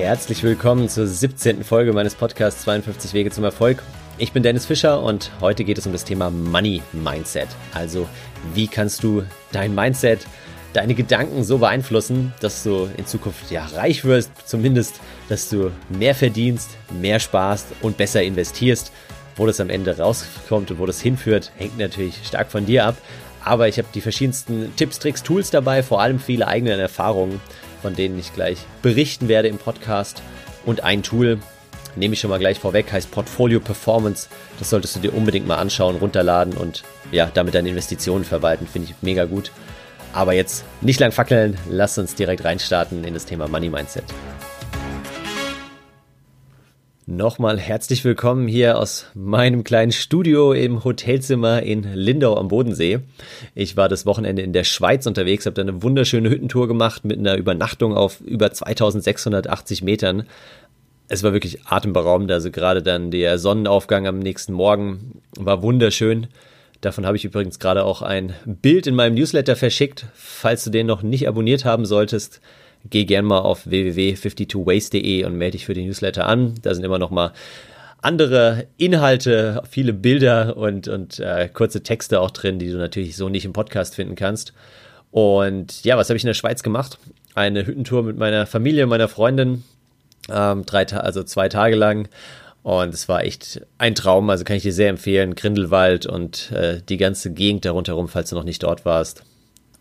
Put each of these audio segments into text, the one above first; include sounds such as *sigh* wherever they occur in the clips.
Herzlich willkommen zur 17. Folge meines Podcasts 52 Wege zum Erfolg. Ich bin Dennis Fischer und heute geht es um das Thema Money Mindset. Also, wie kannst du dein Mindset, deine Gedanken so beeinflussen, dass du in Zukunft ja reich wirst, zumindest, dass du mehr verdienst, mehr sparst und besser investierst. Wo das am Ende rauskommt und wo das hinführt, hängt natürlich stark von dir ab. Aber ich habe die verschiedensten Tipps, Tricks, Tools dabei, vor allem viele eigene Erfahrungen, von denen ich gleich berichten werde im Podcast. Und ein Tool, nehme ich schon mal gleich vorweg, heißt Portfolio Performance. Das solltest du dir unbedingt mal anschauen, runterladen und ja, damit deine Investitionen verwalten. Finde ich mega gut. Aber jetzt nicht lang fackeln, lass uns direkt reinstarten in das Thema Money Mindset. Nochmal herzlich willkommen hier aus meinem kleinen Studio im Hotelzimmer in Lindau am Bodensee. Ich war das Wochenende in der Schweiz unterwegs, habe da eine wunderschöne Hüttentour gemacht mit einer Übernachtung auf über 2680 Metern. Es war wirklich atemberaubend, also gerade dann der Sonnenaufgang am nächsten Morgen war wunderschön. Davon habe ich übrigens gerade auch ein Bild in meinem Newsletter verschickt. Falls du den noch nicht abonniert haben solltest, geh gern mal auf www.52ways.de und melde dich für die Newsletter an. Da sind immer noch mal andere Inhalte, viele Bilder und, und äh, kurze Texte auch drin, die du natürlich so nicht im Podcast finden kannst. Und ja, was habe ich in der Schweiz gemacht? Eine Hüttentour mit meiner Familie, meiner Freundin, ähm, drei also zwei Tage lang. Und es war echt ein Traum, also kann ich dir sehr empfehlen. Grindelwald und äh, die ganze Gegend darunter rum, falls du noch nicht dort warst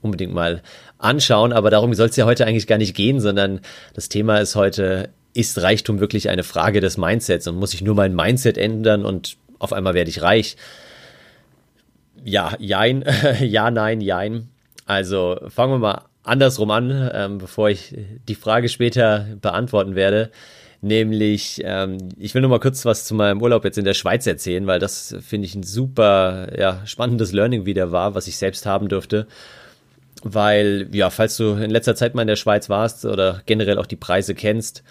unbedingt mal anschauen. Aber darum soll es ja heute eigentlich gar nicht gehen, sondern das Thema ist heute, ist Reichtum wirklich eine Frage des Mindsets und muss ich nur mein Mindset ändern und auf einmal werde ich reich? Ja, jein, *laughs* ja, nein, jein. Also fangen wir mal andersrum an, ähm, bevor ich die Frage später beantworten werde. Nämlich, ähm, ich will nur mal kurz was zu meinem Urlaub jetzt in der Schweiz erzählen, weil das finde ich ein super ja, spannendes Learning wieder war, was ich selbst haben durfte weil, ja, falls du in letzter Zeit mal in der Schweiz warst oder generell auch die Preise kennst,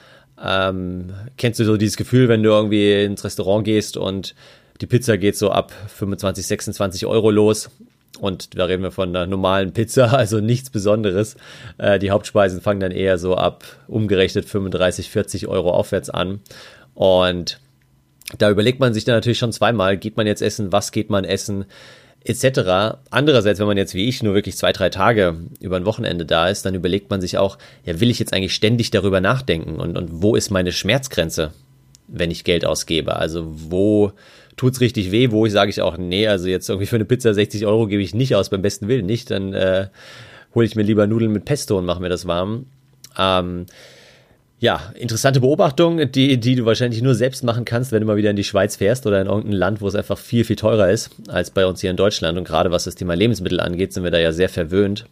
ähm, kennst du so dieses Gefühl, wenn du irgendwie ins Restaurant gehst und die Pizza geht so ab 25, 26 Euro los. Und da reden wir von einer normalen Pizza, *laughs* also nichts Besonderes. Äh, die Hauptspeisen fangen dann eher so ab umgerechnet 35, 40 Euro aufwärts an. Und da überlegt man sich dann natürlich schon zweimal, geht man jetzt essen, was geht man essen? Etc. Andererseits, wenn man jetzt wie ich nur wirklich zwei, drei Tage über ein Wochenende da ist, dann überlegt man sich auch, ja, will ich jetzt eigentlich ständig darüber nachdenken und, und wo ist meine Schmerzgrenze, wenn ich Geld ausgebe? Also wo tut's richtig weh, wo ich sage ich auch, nee, also jetzt irgendwie für eine Pizza 60 Euro gebe ich nicht aus, beim besten Willen nicht, dann äh, hole ich mir lieber Nudeln mit Pesto und mache mir das warm. Ähm, ja, interessante Beobachtung, die, die du wahrscheinlich nur selbst machen kannst, wenn du mal wieder in die Schweiz fährst oder in irgendein Land, wo es einfach viel, viel teurer ist als bei uns hier in Deutschland. Und gerade was das Thema Lebensmittel angeht, sind wir da ja sehr verwöhnt.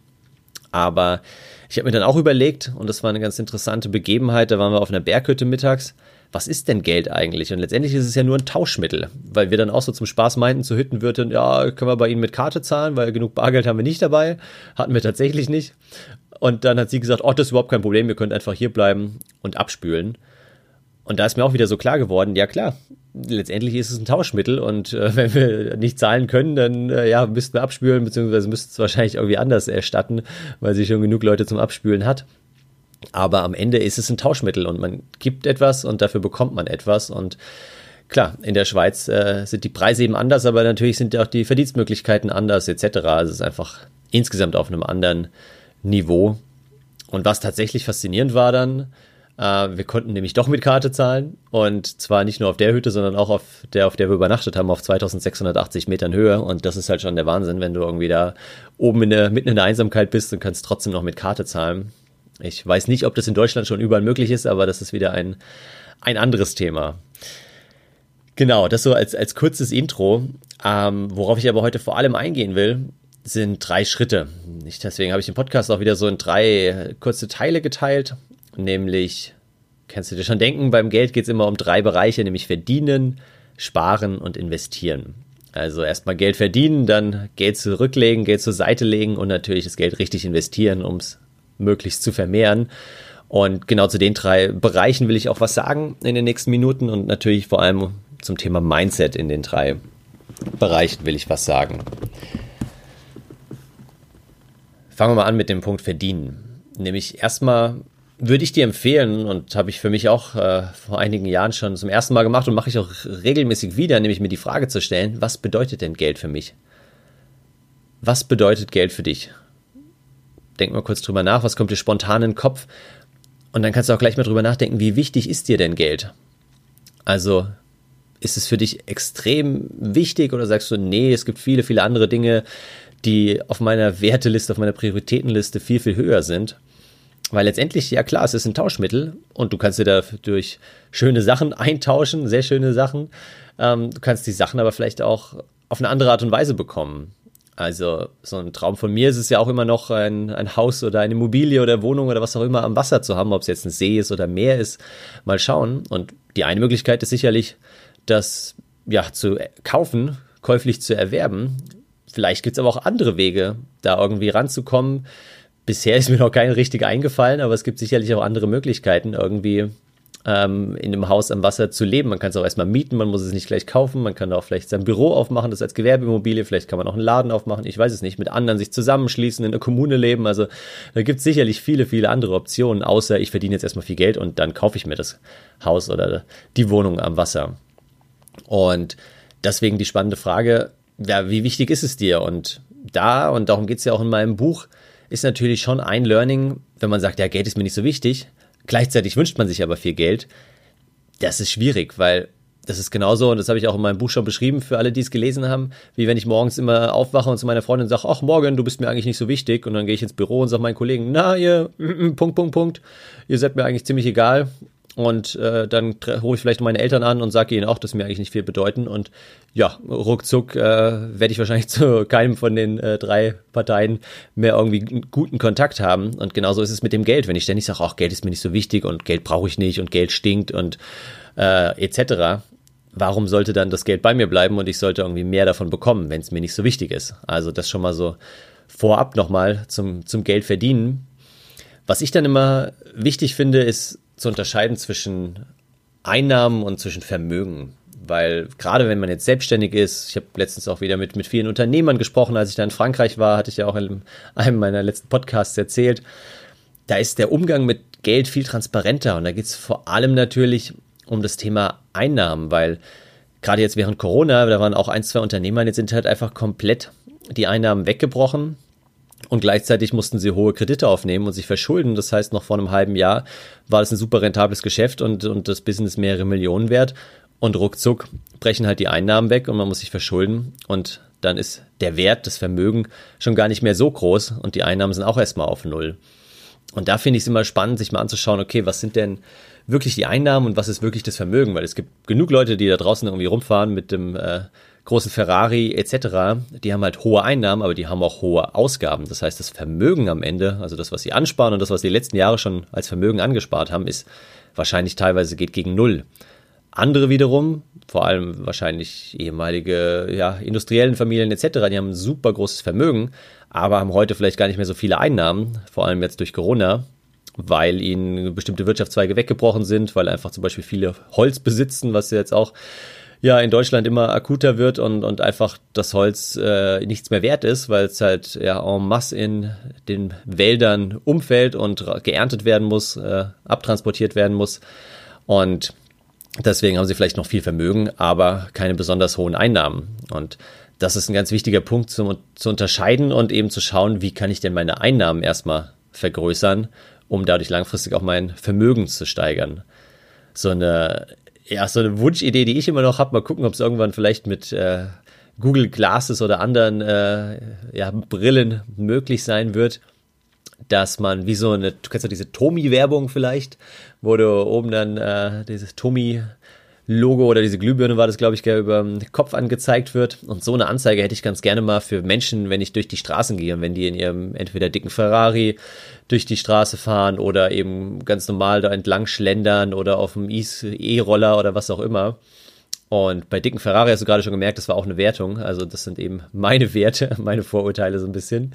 Aber ich habe mir dann auch überlegt, und das war eine ganz interessante Begebenheit, da waren wir auf einer Berghütte mittags. Was ist denn Geld eigentlich? Und letztendlich ist es ja nur ein Tauschmittel, weil wir dann auch so zum Spaß meinten zu Hüttenwirten, ja, können wir bei Ihnen mit Karte zahlen, weil genug Bargeld haben wir nicht dabei. Hatten wir tatsächlich nicht. Und dann hat sie gesagt, oh, das ist überhaupt kein Problem, wir können einfach hier bleiben und abspülen. Und da ist mir auch wieder so klar geworden, ja klar, letztendlich ist es ein Tauschmittel und äh, *laughs* wenn wir nicht zahlen können, dann äh, ja, müssten wir abspülen, beziehungsweise müssten es wahrscheinlich irgendwie anders erstatten, weil sie schon genug Leute zum Abspülen hat. Aber am Ende ist es ein Tauschmittel und man gibt etwas und dafür bekommt man etwas. Und klar, in der Schweiz äh, sind die Preise eben anders, aber natürlich sind auch die Verdienstmöglichkeiten anders etc. Also es ist einfach insgesamt auf einem anderen Niveau. Und was tatsächlich faszinierend war dann, äh, wir konnten nämlich doch mit Karte zahlen und zwar nicht nur auf der Hütte, sondern auch auf der, auf der wir übernachtet haben, auf 2680 Metern Höhe. Und das ist halt schon der Wahnsinn, wenn du irgendwie da oben in der, mitten in der Einsamkeit bist und kannst trotzdem noch mit Karte zahlen. Ich weiß nicht, ob das in Deutschland schon überall möglich ist, aber das ist wieder ein, ein anderes Thema. Genau, das so als, als kurzes Intro. Ähm, worauf ich aber heute vor allem eingehen will, sind drei Schritte. Ich, deswegen habe ich den Podcast auch wieder so in drei kurze Teile geteilt. Nämlich, kannst du dir schon denken, beim Geld geht es immer um drei Bereiche, nämlich verdienen, sparen und investieren. Also erstmal Geld verdienen, dann Geld zurücklegen, Geld zur Seite legen und natürlich das Geld richtig investieren, um es möglichst zu vermehren. Und genau zu den drei Bereichen will ich auch was sagen in den nächsten Minuten und natürlich vor allem zum Thema Mindset in den drei Bereichen will ich was sagen. Fangen wir mal an mit dem Punkt verdienen. Nämlich erstmal würde ich dir empfehlen und habe ich für mich auch äh, vor einigen Jahren schon zum ersten Mal gemacht und mache ich auch regelmäßig wieder, nämlich mir die Frage zu stellen, was bedeutet denn Geld für mich? Was bedeutet Geld für dich? Denk mal kurz drüber nach, was kommt dir spontan in den Kopf? Und dann kannst du auch gleich mal drüber nachdenken, wie wichtig ist dir denn Geld? Also ist es für dich extrem wichtig oder sagst du, nee, es gibt viele, viele andere Dinge, die auf meiner Werteliste, auf meiner Prioritätenliste viel, viel höher sind? Weil letztendlich, ja klar, es ist ein Tauschmittel und du kannst dir da durch schöne Sachen eintauschen, sehr schöne Sachen. Ähm, du kannst die Sachen aber vielleicht auch auf eine andere Art und Weise bekommen. Also so ein Traum von mir ist es ja auch immer noch, ein, ein Haus oder eine Immobilie oder Wohnung oder was auch immer am Wasser zu haben, ob es jetzt ein See ist oder Meer ist. Mal schauen. Und die eine Möglichkeit ist sicherlich, das ja zu kaufen, käuflich zu erwerben. Vielleicht gibt es aber auch andere Wege, da irgendwie ranzukommen. Bisher ist mir noch kein richtig eingefallen, aber es gibt sicherlich auch andere Möglichkeiten, irgendwie ähm, in einem Haus am Wasser zu leben. Man kann es auch erstmal mieten, man muss es nicht gleich kaufen, man kann auch vielleicht sein Büro aufmachen, das als Gewerbeimmobilie, vielleicht kann man auch einen Laden aufmachen, ich weiß es nicht, mit anderen sich zusammenschließen, in einer Kommune leben. Also da gibt es sicherlich viele, viele andere Optionen, außer ich verdiene jetzt erstmal viel Geld und dann kaufe ich mir das Haus oder die Wohnung am Wasser. Und deswegen die spannende Frage, ja, wie wichtig ist es dir? Und da, und darum geht es ja auch in meinem Buch, ist natürlich schon ein Learning, wenn man sagt, ja, Geld ist mir nicht so wichtig, Gleichzeitig wünscht man sich aber viel Geld. Das ist schwierig, weil das ist genauso, und das habe ich auch in meinem Buch schon beschrieben für alle, die es gelesen haben, wie wenn ich morgens immer aufwache und zu meiner Freundin sage, ach Morgen, du bist mir eigentlich nicht so wichtig. Und dann gehe ich ins Büro und sage meinen Kollegen, na, ihr, *laughs* Punkt, Punkt, Punkt, ihr seid mir eigentlich ziemlich egal. Und äh, dann hole ich vielleicht meine Eltern an und sage ihnen auch, dass mir eigentlich nicht viel bedeuten. Und ja, ruckzuck äh, werde ich wahrscheinlich *laughs* zu keinem von den äh, drei Parteien mehr irgendwie guten Kontakt haben. Und genauso ist es mit dem Geld. Wenn ich ständig sage, ach, Geld ist mir nicht so wichtig und Geld brauche ich nicht und Geld stinkt und äh, etc., warum sollte dann das Geld bei mir bleiben und ich sollte irgendwie mehr davon bekommen, wenn es mir nicht so wichtig ist? Also das schon mal so vorab nochmal zum, zum Geld verdienen. Was ich dann immer wichtig finde, ist zu unterscheiden zwischen Einnahmen und zwischen Vermögen. Weil gerade wenn man jetzt selbstständig ist, ich habe letztens auch wieder mit, mit vielen Unternehmern gesprochen, als ich da in Frankreich war, hatte ich ja auch in einem meiner letzten Podcasts erzählt, da ist der Umgang mit Geld viel transparenter und da geht es vor allem natürlich um das Thema Einnahmen, weil gerade jetzt während Corona, da waren auch ein, zwei Unternehmer, jetzt sind halt einfach komplett die Einnahmen weggebrochen und gleichzeitig mussten sie hohe Kredite aufnehmen und sich verschulden. Das heißt, noch vor einem halben Jahr war das ein super rentables Geschäft und, und das Business mehrere Millionen wert. Und ruckzuck brechen halt die Einnahmen weg und man muss sich verschulden. Und dann ist der Wert, das Vermögen schon gar nicht mehr so groß und die Einnahmen sind auch erstmal auf Null. Und da finde ich es immer spannend, sich mal anzuschauen, okay, was sind denn wirklich die Einnahmen und was ist wirklich das Vermögen? Weil es gibt genug Leute, die da draußen irgendwie rumfahren mit dem äh, großen Ferrari etc., die haben halt hohe Einnahmen, aber die haben auch hohe Ausgaben. Das heißt, das Vermögen am Ende, also das, was sie ansparen und das, was sie die letzten Jahre schon als Vermögen angespart haben, ist wahrscheinlich teilweise geht gegen Null. Andere wiederum, vor allem wahrscheinlich ehemalige ja, industriellen Familien etc., die haben ein super großes Vermögen, aber haben heute vielleicht gar nicht mehr so viele Einnahmen, vor allem jetzt durch Corona, weil ihnen bestimmte Wirtschaftszweige weggebrochen sind, weil einfach zum Beispiel viele Holz besitzen, was jetzt auch ja in Deutschland immer akuter wird und, und einfach das Holz äh, nichts mehr wert ist, weil es halt ja en masse in den Wäldern umfällt und geerntet werden muss, äh, abtransportiert werden muss. Und deswegen haben sie vielleicht noch viel Vermögen, aber keine besonders hohen Einnahmen. Und das ist ein ganz wichtiger Punkt zum, zu unterscheiden und eben zu schauen, wie kann ich denn meine Einnahmen erstmal vergrößern, um dadurch langfristig auch mein Vermögen zu steigern. So eine ja, so eine Wunschidee, die ich immer noch habe. Mal gucken, ob es irgendwann vielleicht mit äh, Google Glasses oder anderen äh, ja, Brillen möglich sein wird, dass man wie so eine, du kennst ja diese Tomi-Werbung vielleicht, wo du oben dann äh, dieses Tomi Logo oder diese Glühbirne war das, glaube ich, über den Kopf angezeigt wird. Und so eine Anzeige hätte ich ganz gerne mal für Menschen, wenn ich durch die Straßen gehe und wenn die in ihrem entweder dicken Ferrari durch die Straße fahren oder eben ganz normal da entlang schlendern oder auf dem E-Roller oder was auch immer. Und bei dicken Ferrari hast du gerade schon gemerkt, das war auch eine Wertung. Also das sind eben meine Werte, *laughs* meine Vorurteile so ein bisschen.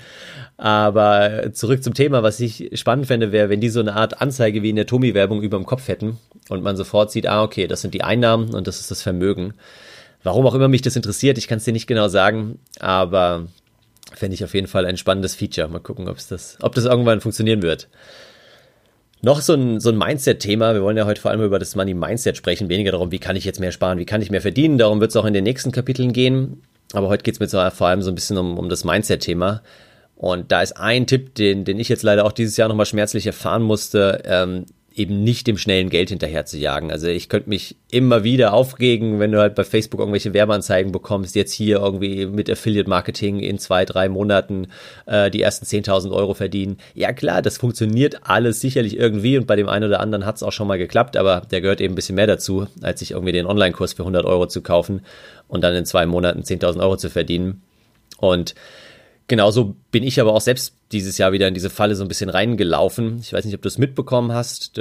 Aber zurück zum Thema, was ich spannend fände, wäre, wenn die so eine Art Anzeige wie in der Tomi-Werbung über dem Kopf hätten und man sofort sieht, ah, okay, das sind die Einnahmen und das ist das Vermögen. Warum auch immer mich das interessiert, ich kann es dir nicht genau sagen, aber fände ich auf jeden Fall ein spannendes Feature. Mal gucken, ob das, ob das irgendwann funktionieren wird. Noch so ein, so ein Mindset-Thema. Wir wollen ja heute vor allem über das Money-Mindset sprechen, weniger darum, wie kann ich jetzt mehr sparen, wie kann ich mehr verdienen. Darum wird es auch in den nächsten Kapiteln gehen. Aber heute geht es mir so, vor allem so ein bisschen um, um das Mindset-Thema. Und da ist ein Tipp, den, den ich jetzt leider auch dieses Jahr nochmal schmerzlich erfahren musste. Ähm, eben nicht dem schnellen Geld hinterher zu jagen. Also ich könnte mich immer wieder aufregen, wenn du halt bei Facebook irgendwelche Werbeanzeigen bekommst, jetzt hier irgendwie mit Affiliate Marketing in zwei, drei Monaten äh, die ersten 10.000 Euro verdienen. Ja klar, das funktioniert alles sicherlich irgendwie und bei dem einen oder anderen hat es auch schon mal geklappt, aber der gehört eben ein bisschen mehr dazu, als sich irgendwie den Online-Kurs für 100 Euro zu kaufen und dann in zwei Monaten 10.000 Euro zu verdienen. Und Genauso bin ich aber auch selbst dieses Jahr wieder in diese Falle so ein bisschen reingelaufen. Ich weiß nicht, ob du es mitbekommen hast.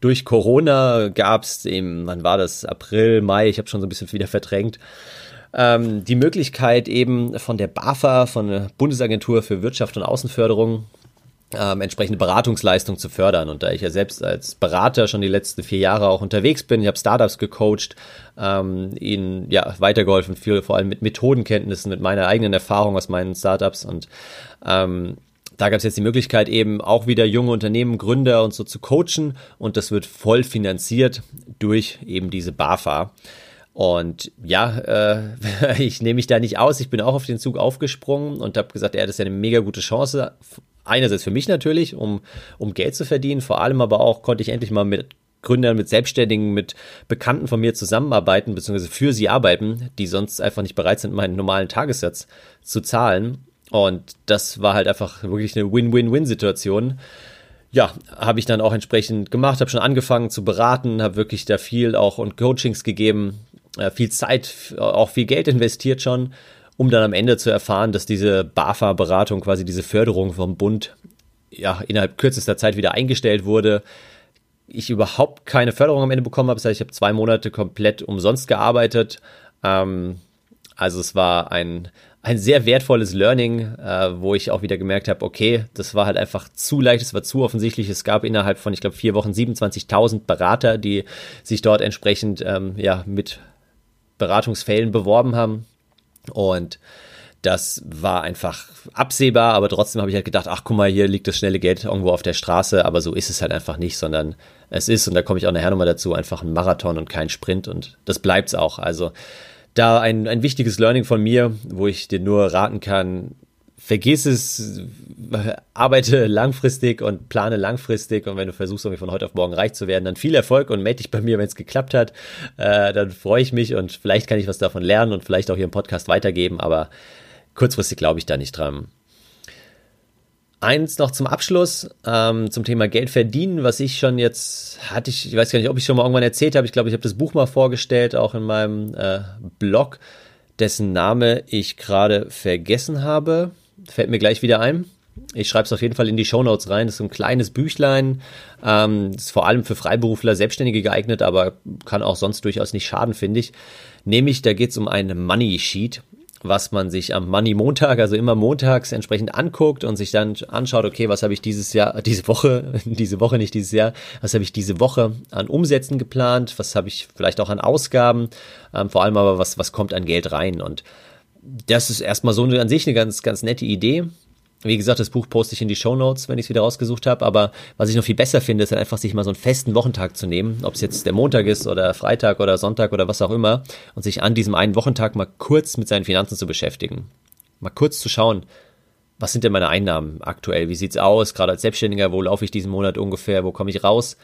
Durch Corona gab es im, wann war das? April, Mai, ich habe schon so ein bisschen *laughs* wieder verdrängt. Ähm, die Möglichkeit eben von der BAFA, von der Bundesagentur für Wirtschaft und Außenförderung, ähm, entsprechende Beratungsleistung zu fördern. Und da ich ja selbst als Berater schon die letzten vier Jahre auch unterwegs bin, ich habe Startups gecoacht, ähm, ihnen ja weitergeholfen, viel, vor allem mit Methodenkenntnissen, mit meiner eigenen Erfahrung aus meinen Startups und ähm, da gab es jetzt die Möglichkeit, eben auch wieder junge Unternehmen, Gründer und so zu coachen und das wird voll finanziert durch eben diese BAFA. Und ja, äh, *laughs* ich nehme mich da nicht aus. Ich bin auch auf den Zug aufgesprungen und habe gesagt, ja, das ist ja eine mega gute Chance einerseits für mich natürlich, um, um Geld zu verdienen, vor allem aber auch konnte ich endlich mal mit Gründern, mit Selbstständigen, mit Bekannten von mir zusammenarbeiten, beziehungsweise für sie arbeiten, die sonst einfach nicht bereit sind, meinen normalen Tagessatz zu zahlen. Und das war halt einfach wirklich eine Win-Win-Win-Situation. Ja, habe ich dann auch entsprechend gemacht, habe schon angefangen zu beraten, habe wirklich da viel auch und Coachings gegeben, äh, viel Zeit, auch viel Geld investiert schon um dann am Ende zu erfahren, dass diese BAFA-Beratung, quasi diese Förderung vom Bund, ja, innerhalb kürzester Zeit wieder eingestellt wurde. Ich überhaupt keine Förderung am Ende bekommen habe. Das heißt, ich habe zwei Monate komplett umsonst gearbeitet. Ähm, also es war ein, ein sehr wertvolles Learning, äh, wo ich auch wieder gemerkt habe, okay, das war halt einfach zu leicht, es war zu offensichtlich. Es gab innerhalb von, ich glaube, vier Wochen 27.000 Berater, die sich dort entsprechend ähm, ja, mit Beratungsfällen beworben haben. Und das war einfach absehbar, aber trotzdem habe ich halt gedacht, ach guck mal, hier liegt das schnelle Geld irgendwo auf der Straße, aber so ist es halt einfach nicht, sondern es ist, und da komme ich auch nachher nochmal dazu, einfach ein Marathon und kein Sprint und das bleibt es auch. Also da ein, ein wichtiges Learning von mir, wo ich dir nur raten kann, vergiss es, arbeite langfristig und plane langfristig und wenn du versuchst, irgendwie von heute auf morgen reich zu werden, dann viel Erfolg und melde dich bei mir, wenn es geklappt hat. Äh, dann freue ich mich und vielleicht kann ich was davon lernen und vielleicht auch hier im Podcast weitergeben, aber kurzfristig glaube ich da nicht dran. Eins noch zum Abschluss, ähm, zum Thema Geld verdienen, was ich schon jetzt hatte, ich, ich weiß gar nicht, ob ich schon mal irgendwann erzählt habe, ich glaube, ich habe das Buch mal vorgestellt, auch in meinem äh, Blog, dessen Name ich gerade vergessen habe fällt mir gleich wieder ein. Ich schreibe es auf jeden Fall in die Show Notes rein. Das ist so ein kleines Büchlein. Ähm, ist vor allem für Freiberufler, Selbstständige geeignet, aber kann auch sonst durchaus nicht schaden, finde ich. Nämlich, da geht es um ein Money Sheet, was man sich am Money Montag, also immer montags entsprechend anguckt und sich dann anschaut, okay, was habe ich dieses Jahr, *laughs* diese Woche, diese Woche nicht dieses Jahr, was habe ich diese Woche an Umsätzen geplant, was habe ich vielleicht auch an Ausgaben, ähm, vor allem aber was, was kommt an Geld rein und das ist erstmal so an sich eine ganz, ganz nette Idee. Wie gesagt, das Buch poste ich in die Show Notes, wenn ich es wieder rausgesucht habe. Aber was ich noch viel besser finde, ist halt einfach, sich mal so einen festen Wochentag zu nehmen, ob es jetzt der Montag ist oder Freitag oder Sonntag oder was auch immer, und sich an diesem einen Wochentag mal kurz mit seinen Finanzen zu beschäftigen. Mal kurz zu schauen, was sind denn meine Einnahmen aktuell? Wie sieht's aus? Gerade als Selbstständiger, wo laufe ich diesen Monat ungefähr? Wo komme ich raus?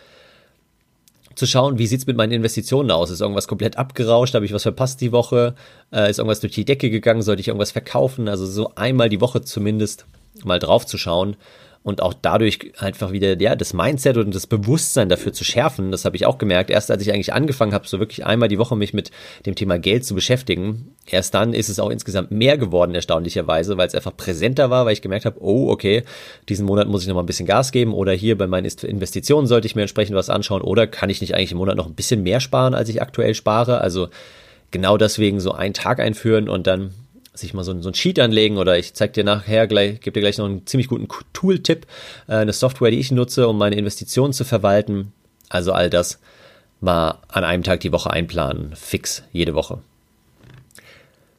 Zu schauen, wie sieht's mit meinen Investitionen aus? Ist irgendwas komplett abgerauscht? Habe ich was verpasst die Woche? Äh, ist irgendwas durch die Decke gegangen? Sollte ich irgendwas verkaufen? Also so einmal die Woche zumindest mal drauf zu schauen und auch dadurch einfach wieder ja das Mindset und das Bewusstsein dafür zu schärfen. Das habe ich auch gemerkt. Erst als ich eigentlich angefangen habe, so wirklich einmal die Woche mich mit dem Thema Geld zu beschäftigen, erst dann ist es auch insgesamt mehr geworden erstaunlicherweise, weil es einfach präsenter war, weil ich gemerkt habe, oh okay, diesen Monat muss ich noch mal ein bisschen Gas geben oder hier bei meinen Investitionen sollte ich mir entsprechend was anschauen oder kann ich nicht eigentlich im Monat noch ein bisschen mehr sparen, als ich aktuell spare? Also genau deswegen so einen Tag einführen und dann sich mal so, so ein Sheet anlegen oder ich zeige dir nachher gleich, gebe dir gleich noch einen ziemlich guten Tool-Tipp, äh, eine Software, die ich nutze, um meine Investitionen zu verwalten. Also all das mal an einem Tag die Woche einplanen, fix jede Woche.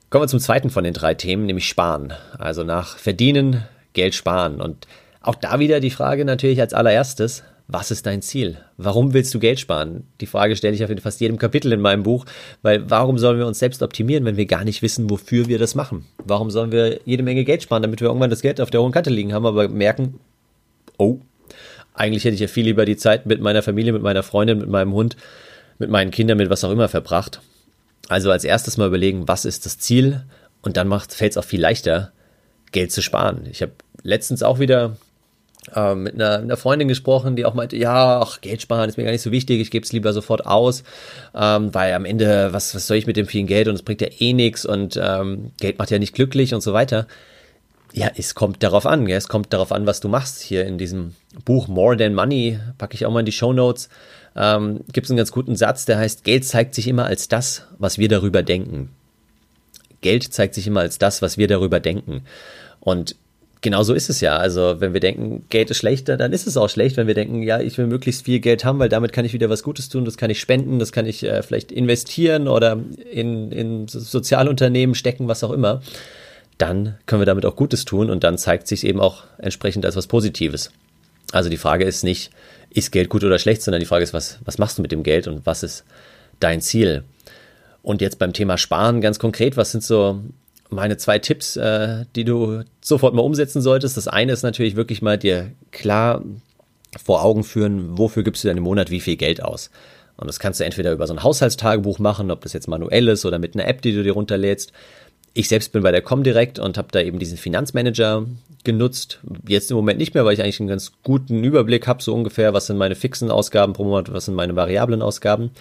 Kommen wir zum zweiten von den drei Themen, nämlich Sparen. Also nach Verdienen, Geld sparen. Und auch da wieder die Frage natürlich als allererstes, was ist dein Ziel? Warum willst du Geld sparen? Die Frage stelle ich auf fast jedem Kapitel in meinem Buch, weil warum sollen wir uns selbst optimieren, wenn wir gar nicht wissen, wofür wir das machen? Warum sollen wir jede Menge Geld sparen, damit wir irgendwann das Geld auf der hohen Kante liegen haben, aber merken, oh, eigentlich hätte ich ja viel lieber die Zeit mit meiner Familie, mit meiner Freundin, mit meinem Hund, mit meinen Kindern, mit was auch immer verbracht. Also als erstes mal überlegen, was ist das Ziel? Und dann fällt es auch viel leichter, Geld zu sparen. Ich habe letztens auch wieder äh, mit, einer, einer, Freundin gesprochen, die auch meinte, ja, ach, Geld sparen ist mir gar nicht so wichtig, ich gebe es lieber sofort aus, ähm, weil am Ende, was, was soll ich mit dem vielen Geld und es bringt ja eh nichts und ähm, Geld macht ja nicht glücklich und so weiter. Ja, es kommt darauf an, ja, es kommt darauf an, was du machst. Hier in diesem Buch More Than Money, packe ich auch mal in die Show Notes, ähm, gibt es einen ganz guten Satz, der heißt, Geld zeigt sich immer als das, was wir darüber denken. Geld zeigt sich immer als das, was wir darüber denken. Und genau so ist es ja. Also wenn wir denken, Geld ist schlechter, dann ist es auch schlecht. Wenn wir denken, ja, ich will möglichst viel Geld haben, weil damit kann ich wieder was Gutes tun, das kann ich spenden, das kann ich äh, vielleicht investieren oder in, in Sozialunternehmen stecken, was auch immer, dann können wir damit auch Gutes tun und dann zeigt sich eben auch entsprechend als was Positives. Also die Frage ist nicht, ist Geld gut oder schlecht, sondern die Frage ist, was, was machst du mit dem Geld und was ist dein Ziel? Und jetzt beim Thema Sparen ganz konkret, was sind so meine zwei Tipps, äh, die du sofort mal umsetzen solltest. Das eine ist natürlich wirklich mal dir klar vor Augen führen, wofür gibst du denn im Monat wie viel Geld aus. Und das kannst du entweder über so ein Haushaltstagebuch machen, ob das jetzt manuell ist oder mit einer App, die du dir runterlädst. Ich selbst bin bei der Comdirect und habe da eben diesen Finanzmanager genutzt. Jetzt im Moment nicht mehr, weil ich eigentlich einen ganz guten Überblick habe, so ungefähr, was sind meine fixen Ausgaben pro Monat, was sind meine variablen Ausgaben.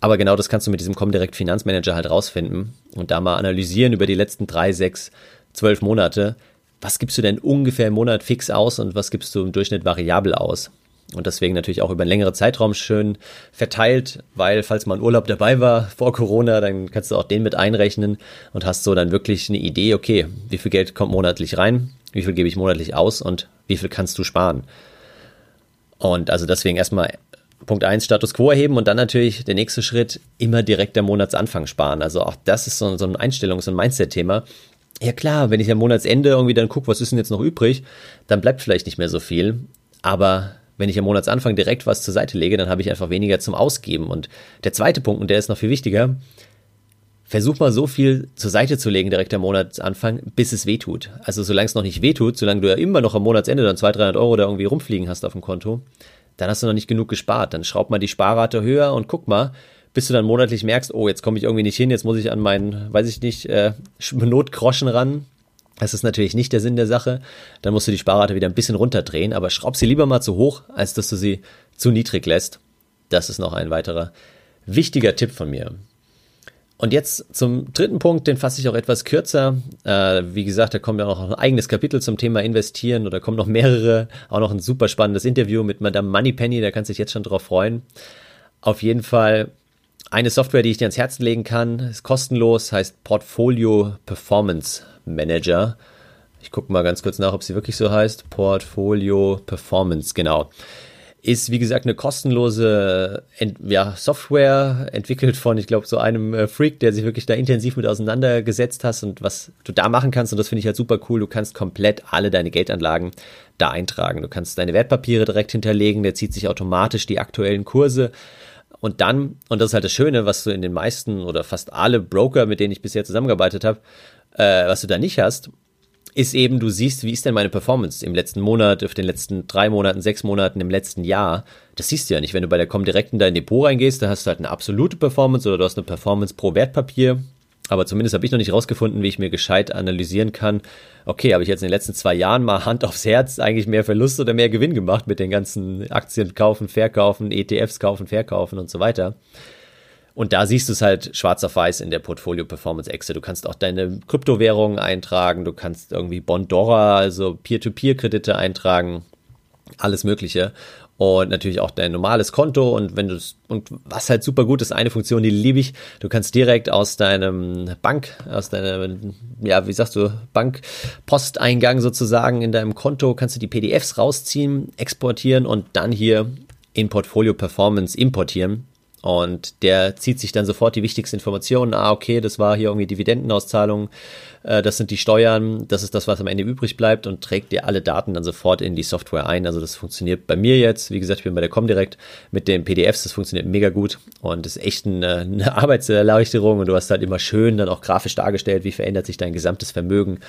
Aber genau das kannst du mit diesem Comdirect Finanzmanager halt rausfinden und da mal analysieren über die letzten drei, sechs, zwölf Monate. Was gibst du denn ungefähr im Monat fix aus und was gibst du im Durchschnitt variabel aus? Und deswegen natürlich auch über einen längeren Zeitraum schön verteilt, weil falls mal ein Urlaub dabei war vor Corona, dann kannst du auch den mit einrechnen und hast so dann wirklich eine Idee, okay, wie viel Geld kommt monatlich rein, wie viel gebe ich monatlich aus und wie viel kannst du sparen. Und also deswegen erstmal Punkt 1 Status quo erheben und dann natürlich der nächste Schritt immer direkt am Monatsanfang sparen. Also auch das ist so, so ein Einstellungs- und Mindset-Thema. Ja klar, wenn ich am Monatsende irgendwie dann gucke, was ist denn jetzt noch übrig, dann bleibt vielleicht nicht mehr so viel. Aber wenn ich am Monatsanfang direkt was zur Seite lege, dann habe ich einfach weniger zum Ausgeben. Und der zweite Punkt, und der ist noch viel wichtiger, versuch mal so viel zur Seite zu legen direkt am Monatsanfang, bis es wehtut. Also solange es noch nicht wehtut, solange du ja immer noch am Monatsende dann 200, 300 Euro da irgendwie rumfliegen hast auf dem Konto, dann hast du noch nicht genug gespart. Dann schraub mal die Sparrate höher und guck mal, bis du dann monatlich merkst, oh, jetzt komme ich irgendwie nicht hin, jetzt muss ich an meinen, weiß ich nicht, äh, Notgroschen ran. Das ist natürlich nicht der Sinn der Sache. Dann musst du die Sparrate wieder ein bisschen runterdrehen, aber schraub sie lieber mal zu hoch, als dass du sie zu niedrig lässt. Das ist noch ein weiterer wichtiger Tipp von mir. Und jetzt zum dritten Punkt, den fasse ich auch etwas kürzer. Äh, wie gesagt, da kommt ja noch ein eigenes Kapitel zum Thema Investieren oder kommen noch mehrere. Auch noch ein super spannendes Interview mit Madame Moneypenny, da kannst du dich jetzt schon drauf freuen. Auf jeden Fall eine Software, die ich dir ans Herzen legen kann, ist kostenlos, heißt Portfolio Performance Manager. Ich gucke mal ganz kurz nach, ob sie wirklich so heißt. Portfolio Performance, genau ist, wie gesagt, eine kostenlose Ent ja, Software, entwickelt von, ich glaube, so einem äh, Freak, der sich wirklich da intensiv mit auseinandergesetzt hast und was du da machen kannst. Und das finde ich halt super cool. Du kannst komplett alle deine Geldanlagen da eintragen. Du kannst deine Wertpapiere direkt hinterlegen, der zieht sich automatisch die aktuellen Kurse. Und dann, und das ist halt das Schöne, was du in den meisten oder fast alle Broker, mit denen ich bisher zusammengearbeitet habe, äh, was du da nicht hast, ist eben, du siehst, wie ist denn meine Performance im letzten Monat, auf den letzten drei Monaten, sechs Monaten, im letzten Jahr. Das siehst du ja nicht. Wenn du bei der Comdirect in dein Depot reingehst, da hast du halt eine absolute Performance oder du hast eine Performance pro Wertpapier. Aber zumindest habe ich noch nicht rausgefunden, wie ich mir gescheit analysieren kann. Okay, habe ich jetzt in den letzten zwei Jahren mal Hand aufs Herz eigentlich mehr Verlust oder mehr Gewinn gemacht mit den ganzen Aktien kaufen, verkaufen, ETFs kaufen, verkaufen und so weiter. Und da siehst du es halt schwarz auf weiß in der Portfolio Performance Excel. Du kannst auch deine Kryptowährungen eintragen, du kannst irgendwie Bondora, also Peer-to-Peer-Kredite eintragen, alles Mögliche. Und natürlich auch dein normales Konto. Und wenn du und was halt super gut ist, eine Funktion, die liebe ich, du kannst direkt aus deinem Bank, aus deinem, ja, wie sagst du, Bankposteingang sozusagen in deinem Konto, kannst du die PDFs rausziehen, exportieren und dann hier in Portfolio Performance importieren und der zieht sich dann sofort die wichtigsten Informationen. Ah, okay, das war hier irgendwie Dividendenauszahlung, äh, das sind die Steuern, das ist das, was am Ende übrig bleibt und trägt dir alle Daten dann sofort in die Software ein. Also das funktioniert bei mir jetzt. Wie gesagt, ich bin bei der Comdirect mit den PDFs, das funktioniert mega gut und ist echt eine, eine *laughs* Arbeitserleichterung und du hast halt immer schön dann auch grafisch dargestellt, wie verändert sich dein gesamtes Vermögen,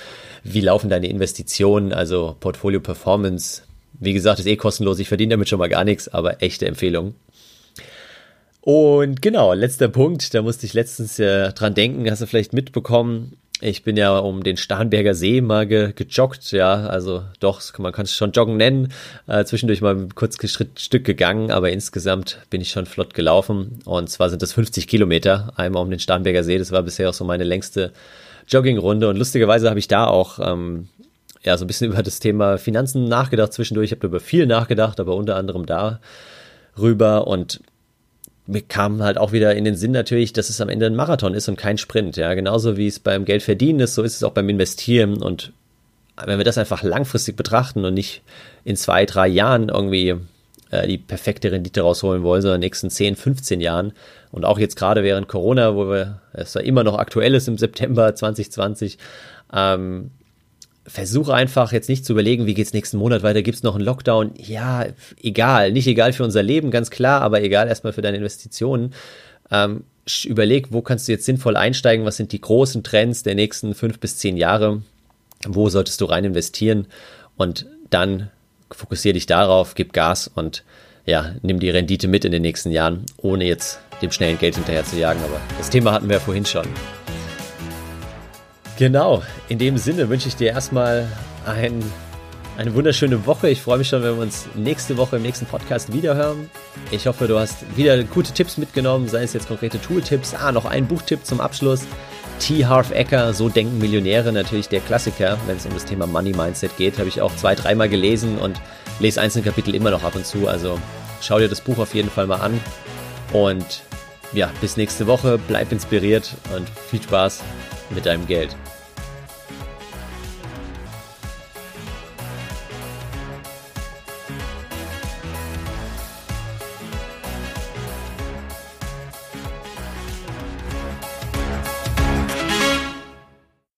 wie laufen deine Investitionen, also Portfolio Performance. Wie gesagt, ist eh kostenlos, ich verdiene damit schon mal gar nichts, aber echte Empfehlung. Und genau, letzter Punkt, da musste ich letztens äh, dran denken, hast du vielleicht mitbekommen. Ich bin ja um den Starnberger See mal ge gejoggt, ja, also doch, man kann es schon Joggen nennen. Äh, zwischendurch mal ein kurzes Stück gegangen, aber insgesamt bin ich schon flott gelaufen. Und zwar sind das 50 Kilometer einmal um den Starnberger See. Das war bisher auch so meine längste Joggingrunde. Und lustigerweise habe ich da auch ähm, ja so ein bisschen *laughs* über das Thema Finanzen nachgedacht zwischendurch. Ich habe über viel nachgedacht, aber unter anderem darüber und mir kam halt auch wieder in den Sinn natürlich, dass es am Ende ein Marathon ist und kein Sprint. Ja, genauso wie es beim Geldverdienen ist, so ist es auch beim Investieren. Und wenn wir das einfach langfristig betrachten und nicht in zwei, drei Jahren irgendwie äh, die perfekte Rendite rausholen wollen, sondern in den nächsten 10, 15 Jahren und auch jetzt gerade während Corona, wo wir es ja immer noch aktuell ist im September *laughs* 2020, ähm, versuche einfach jetzt nicht zu überlegen, wie geht's nächsten Monat weiter, gibt's noch einen Lockdown? Ja, egal, nicht egal für unser Leben, ganz klar, aber egal erstmal für deine Investitionen. Ähm, überleg, wo kannst du jetzt sinnvoll einsteigen, was sind die großen Trends der nächsten fünf bis zehn Jahre, wo solltest du rein investieren und dann fokussiere dich darauf, gib Gas und ja, nimm die Rendite mit in den nächsten Jahren, ohne jetzt dem schnellen Geld hinterher zu jagen. Aber das Thema hatten wir ja vorhin schon. Genau, in dem Sinne wünsche ich dir erstmal ein, eine wunderschöne Woche. Ich freue mich schon, wenn wir uns nächste Woche im nächsten Podcast wiederhören. Ich hoffe, du hast wieder gute Tipps mitgenommen, sei es jetzt konkrete Tooltips. Ah, noch ein Buchtipp zum Abschluss. T. Harv Ecker, So denken Millionäre, natürlich der Klassiker, wenn es um das Thema Money Mindset geht. Habe ich auch zwei, dreimal gelesen und lese einzelne Kapitel immer noch ab und zu. Also schau dir das Buch auf jeden Fall mal an. Und ja, bis nächste Woche. Bleib inspiriert und viel Spaß mit deinem Geld.